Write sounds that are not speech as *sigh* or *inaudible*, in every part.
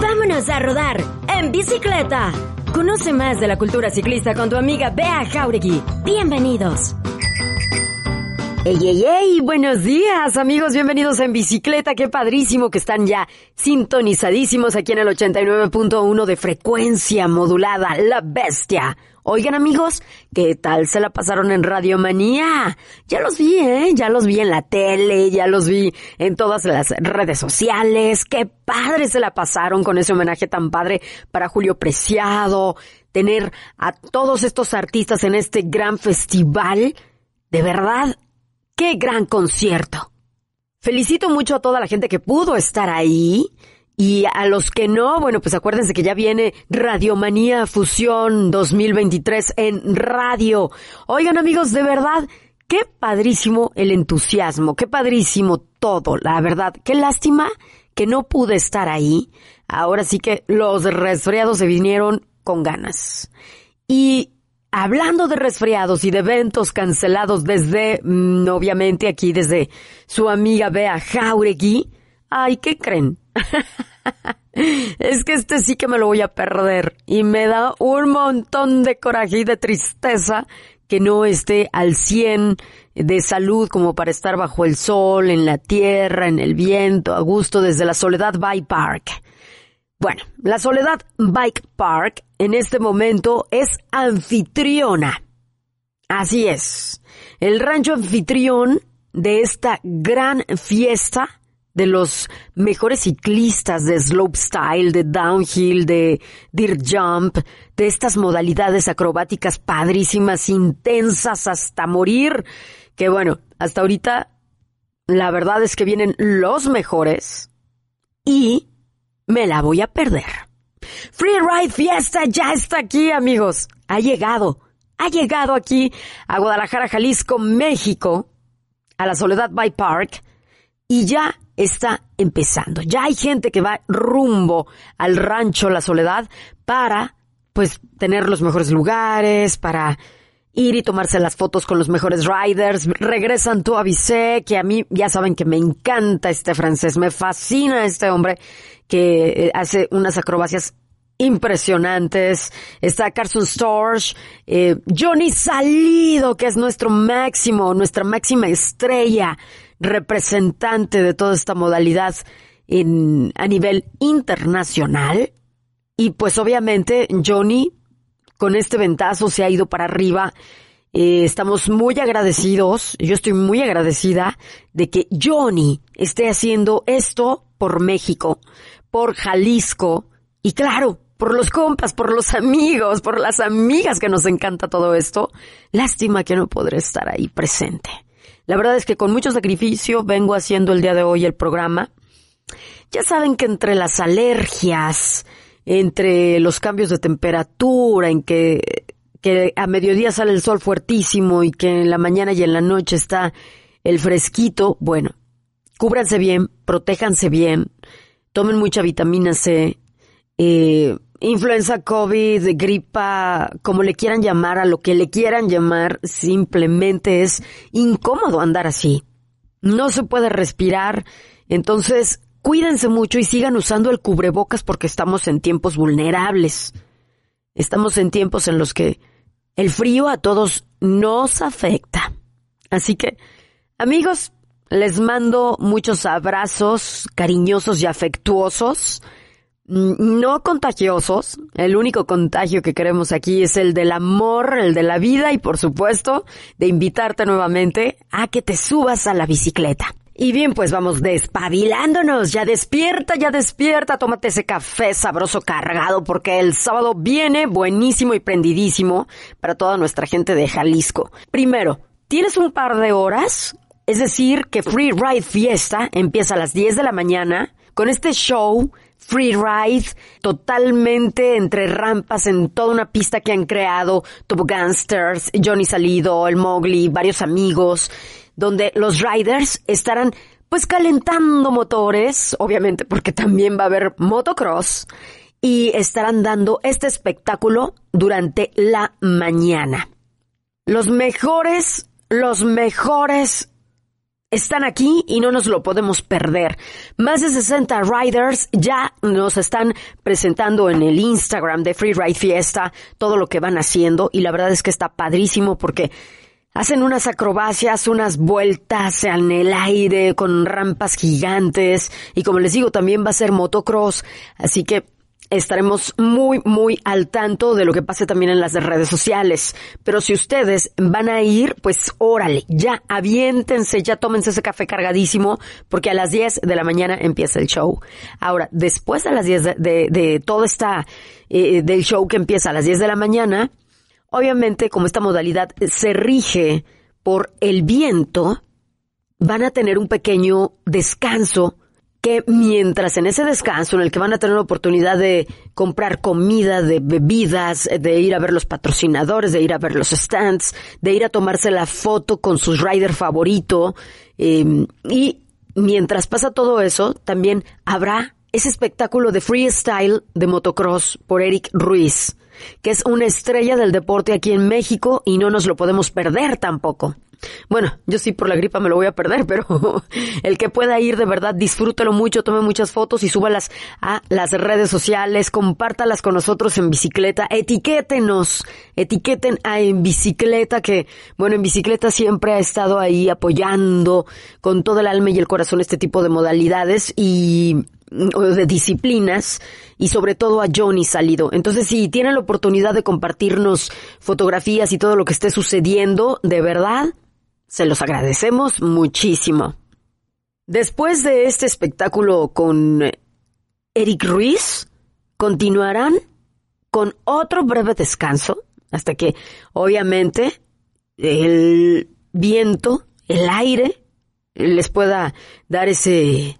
Vámonos a rodar en bicicleta. Conoce más de la cultura ciclista con tu amiga Bea Jauregui. Bienvenidos. ¡Ey, ey, ey! Buenos días, amigos. Bienvenidos en bicicleta. Qué padrísimo que están ya sintonizadísimos aquí en el 89.1 de frecuencia modulada. La bestia. Oigan, amigos, ¿qué tal se la pasaron en Radio Manía? Ya los vi, ¿eh? Ya los vi en la tele, ya los vi en todas las redes sociales. Qué padre se la pasaron con ese homenaje tan padre para Julio Preciado. Tener a todos estos artistas en este gran festival. De verdad, ¡Qué gran concierto! Felicito mucho a toda la gente que pudo estar ahí. Y a los que no, bueno, pues acuérdense que ya viene Radiomanía Fusión 2023 en radio. Oigan amigos, de verdad, qué padrísimo el entusiasmo, qué padrísimo todo, la verdad. Qué lástima que no pude estar ahí. Ahora sí que los resfriados se vinieron con ganas. Y Hablando de resfriados y de eventos cancelados desde, mm, obviamente aquí desde su amiga Bea Jauregui, ay, ¿qué creen? *laughs* es que este sí que me lo voy a perder y me da un montón de coraje y de tristeza que no esté al 100 de salud como para estar bajo el sol, en la tierra, en el viento, a gusto desde la Soledad Bike Park. Bueno, la Soledad Bike Park en este momento es anfitriona. Así es. El rancho anfitrión de esta gran fiesta de los mejores ciclistas de slopestyle, de downhill, de dirt jump, de estas modalidades acrobáticas padrísimas, intensas hasta morir, que bueno, hasta ahorita la verdad es que vienen los mejores y me la voy a perder. Free Ride Fiesta ya está aquí, amigos. Ha llegado. Ha llegado aquí a Guadalajara, Jalisco, México, a la Soledad By Park, y ya está empezando. Ya hay gente que va rumbo al rancho La Soledad para, pues, tener los mejores lugares, para ir y tomarse las fotos con los mejores riders. Regresan tú avisé que a mí ya saben que me encanta este francés, me fascina este hombre que eh, hace unas acrobacias impresionantes. Está Carson Storch, eh, Johnny Salido, que es nuestro máximo, nuestra máxima estrella, representante de toda esta modalidad en, a nivel internacional. Y pues obviamente Johnny, con este ventazo, se ha ido para arriba. Eh, estamos muy agradecidos, yo estoy muy agradecida de que Johnny esté haciendo esto por México, por Jalisco y claro, por los compas, por los amigos, por las amigas que nos encanta todo esto. Lástima que no podré estar ahí presente. La verdad es que con mucho sacrificio vengo haciendo el día de hoy el programa. Ya saben que entre las alergias, entre los cambios de temperatura, en que, que a mediodía sale el sol fuertísimo y que en la mañana y en la noche está el fresquito, bueno, cúbranse bien, protéjanse bien, tomen mucha vitamina C, eh, influenza, COVID, gripa, como le quieran llamar, a lo que le quieran llamar, simplemente es incómodo andar así. No se puede respirar, entonces cuídense mucho y sigan usando el cubrebocas porque estamos en tiempos vulnerables. Estamos en tiempos en los que el frío a todos nos afecta. Así que, amigos, les mando muchos abrazos cariñosos y afectuosos, no contagiosos. El único contagio que queremos aquí es el del amor, el de la vida y por supuesto de invitarte nuevamente a que te subas a la bicicleta. Y bien, pues vamos despabilándonos. Ya despierta, ya despierta. Tómate ese café sabroso cargado porque el sábado viene buenísimo y prendidísimo para toda nuestra gente de Jalisco. Primero, tienes un par de horas es decir, que Free Ride Fiesta empieza a las 10 de la mañana con este show free ride totalmente entre rampas en toda una pista que han creado Top Gangsters, Johnny Salido, el Mowgli, varios amigos, donde los riders estarán pues calentando motores, obviamente porque también va a haber motocross, y estarán dando este espectáculo durante la mañana. Los mejores, los mejores están aquí y no nos lo podemos perder. Más de 60 riders ya nos están presentando en el Instagram de Free Ride Fiesta todo lo que van haciendo y la verdad es que está padrísimo porque hacen unas acrobacias, unas vueltas en el aire con rampas gigantes y como les digo también va a ser motocross, así que estaremos muy, muy al tanto de lo que pase también en las redes sociales. Pero si ustedes van a ir, pues órale, ya aviéntense, ya tómense ese café cargadísimo, porque a las 10 de la mañana empieza el show. Ahora, después de las 10 de, de, todo esta, eh, del show que empieza a las 10 de la mañana, obviamente como esta modalidad se rige por el viento, van a tener un pequeño descanso que mientras en ese descanso en el que van a tener la oportunidad de comprar comida, de bebidas, de ir a ver los patrocinadores, de ir a ver los stands, de ir a tomarse la foto con su rider favorito, em, y mientras pasa todo eso, también habrá ese espectáculo de freestyle de motocross por Eric Ruiz, que es una estrella del deporte aquí en México y no nos lo podemos perder tampoco. Bueno, yo sí por la gripa me lo voy a perder, *laughs* pero el que pueda ir de verdad, disfrútelo mucho, tome muchas fotos y súbalas a las redes sociales, compártalas con nosotros en bicicleta, etiquétenos, etiqueten a En Bicicleta, que bueno, En Bicicleta siempre ha estado ahí apoyando con todo el alma y el corazón este tipo de modalidades y de disciplinas y sobre todo a Johnny Salido. Entonces, si tienen la oportunidad de compartirnos fotografías y todo lo que esté sucediendo, de verdad, se los agradecemos muchísimo. Después de este espectáculo con Eric Ruiz, continuarán con otro breve descanso hasta que, obviamente, el viento, el aire, les pueda dar ese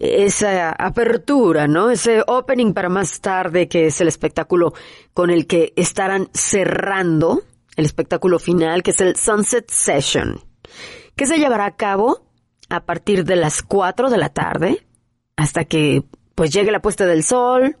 esa apertura, ¿no? Ese opening para más tarde, que es el espectáculo con el que estarán cerrando el espectáculo final, que es el Sunset Session que se llevará a cabo a partir de las 4 de la tarde hasta que pues llegue la puesta del sol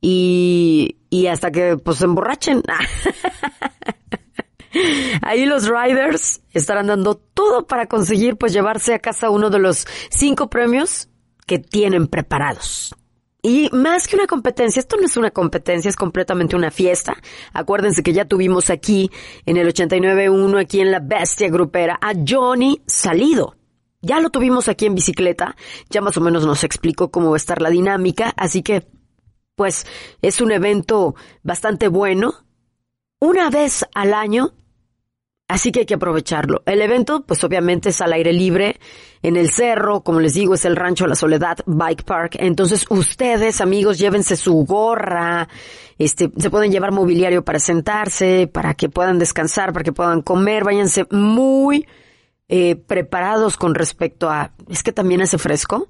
y, y hasta que pues se emborrachen. *laughs* Ahí los riders estarán dando todo para conseguir pues llevarse a casa uno de los cinco premios que tienen preparados. Y más que una competencia, esto no es una competencia, es completamente una fiesta. Acuérdense que ya tuvimos aquí en el 89.1, aquí en la bestia grupera, a Johnny Salido. Ya lo tuvimos aquí en bicicleta, ya más o menos nos explicó cómo va a estar la dinámica, así que, pues, es un evento bastante bueno. Una vez al año Así que hay que aprovecharlo. El evento, pues obviamente es al aire libre, en el cerro, como les digo, es el Rancho La Soledad Bike Park. Entonces ustedes, amigos, llévense su gorra, este, se pueden llevar mobiliario para sentarse, para que puedan descansar, para que puedan comer, váyanse muy eh, preparados con respecto a, es que también hace fresco,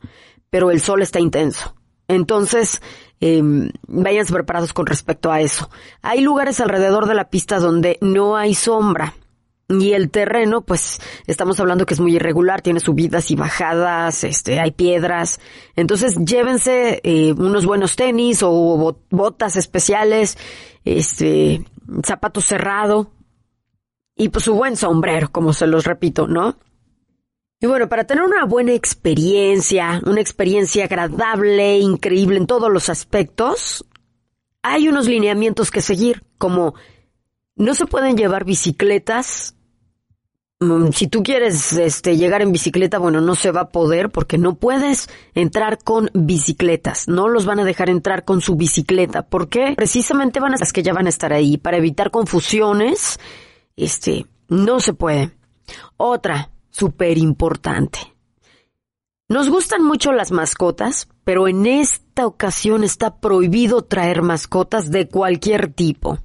pero el sol está intenso. Entonces, eh, váyanse preparados con respecto a eso. Hay lugares alrededor de la pista donde no hay sombra y el terreno, pues, estamos hablando que es muy irregular, tiene subidas y bajadas, este, hay piedras. Entonces, llévense eh, unos buenos tenis o botas especiales, este, zapato cerrado y pues su buen sombrero, como se los repito, ¿no? Y bueno, para tener una buena experiencia, una experiencia agradable, increíble en todos los aspectos, hay unos lineamientos que seguir, como no se pueden llevar bicicletas si tú quieres este, llegar en bicicleta, bueno, no se va a poder porque no puedes entrar con bicicletas. No los van a dejar entrar con su bicicleta. ¿Por qué? Precisamente van a las que ya van a estar ahí. Para evitar confusiones, este, no se puede. Otra, súper importante. Nos gustan mucho las mascotas, pero en esta ocasión está prohibido traer mascotas de cualquier tipo.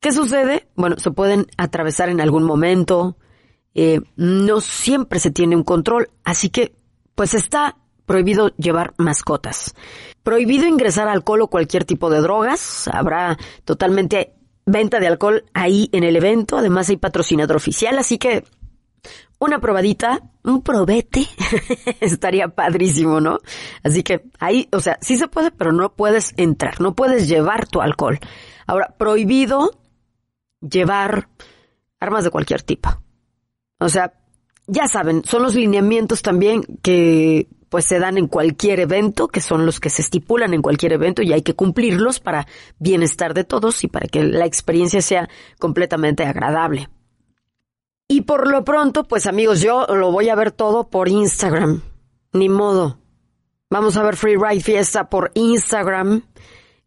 ¿Qué sucede? Bueno, se pueden atravesar en algún momento, eh, no siempre se tiene un control, así que pues está prohibido llevar mascotas. Prohibido ingresar alcohol o cualquier tipo de drogas. Habrá totalmente venta de alcohol ahí en el evento. Además hay patrocinador oficial, así que una probadita, un probete, *laughs* estaría padrísimo, ¿no? Así que ahí, o sea, sí se puede, pero no puedes entrar, no puedes llevar tu alcohol. Ahora, prohibido llevar armas de cualquier tipo. O sea, ya saben, son los lineamientos también que pues se dan en cualquier evento, que son los que se estipulan en cualquier evento y hay que cumplirlos para bienestar de todos y para que la experiencia sea completamente agradable. Y por lo pronto, pues amigos, yo lo voy a ver todo por Instagram. Ni modo. Vamos a ver Free Ride Fiesta por Instagram.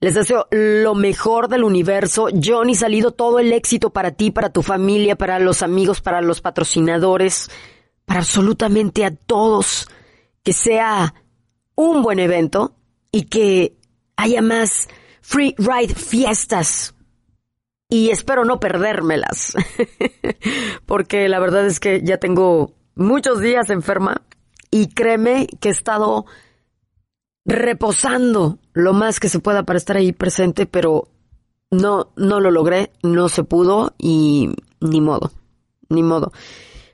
Les deseo lo mejor del universo. Johnny, salido todo el éxito para ti, para tu familia, para los amigos, para los patrocinadores, para absolutamente a todos. Que sea un buen evento y que haya más Free Ride Fiestas y espero no perdérmelas, *laughs* porque la verdad es que ya tengo muchos días enferma y créeme que he estado reposando lo más que se pueda para estar ahí presente, pero no, no lo logré, no se pudo y ni modo, ni modo.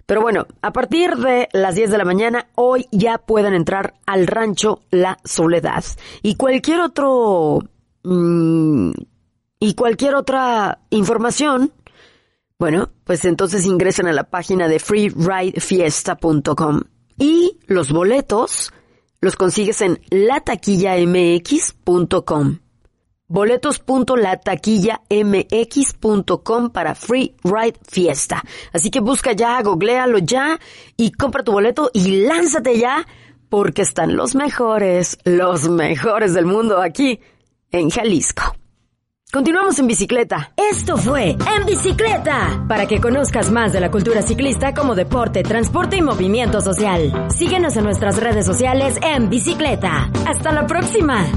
Pero bueno, a partir de las 10 de la mañana, hoy ya pueden entrar al rancho La Soledad. Y cualquier otro mm, y cualquier otra información, bueno, pues entonces ingresen a la página de freeridefiesta.com y los boletos los consigues en lataquillamx.com. Boletos.lataquillamx.com para Free Ride Fiesta. Así que busca ya, googlealo ya y compra tu boleto y lánzate ya porque están los mejores, los mejores del mundo aquí en Jalisco. Continuamos en bicicleta. Esto fue En Bicicleta, para que conozcas más de la cultura ciclista como deporte, transporte y movimiento social. Síguenos en nuestras redes sociales en Bicicleta. Hasta la próxima.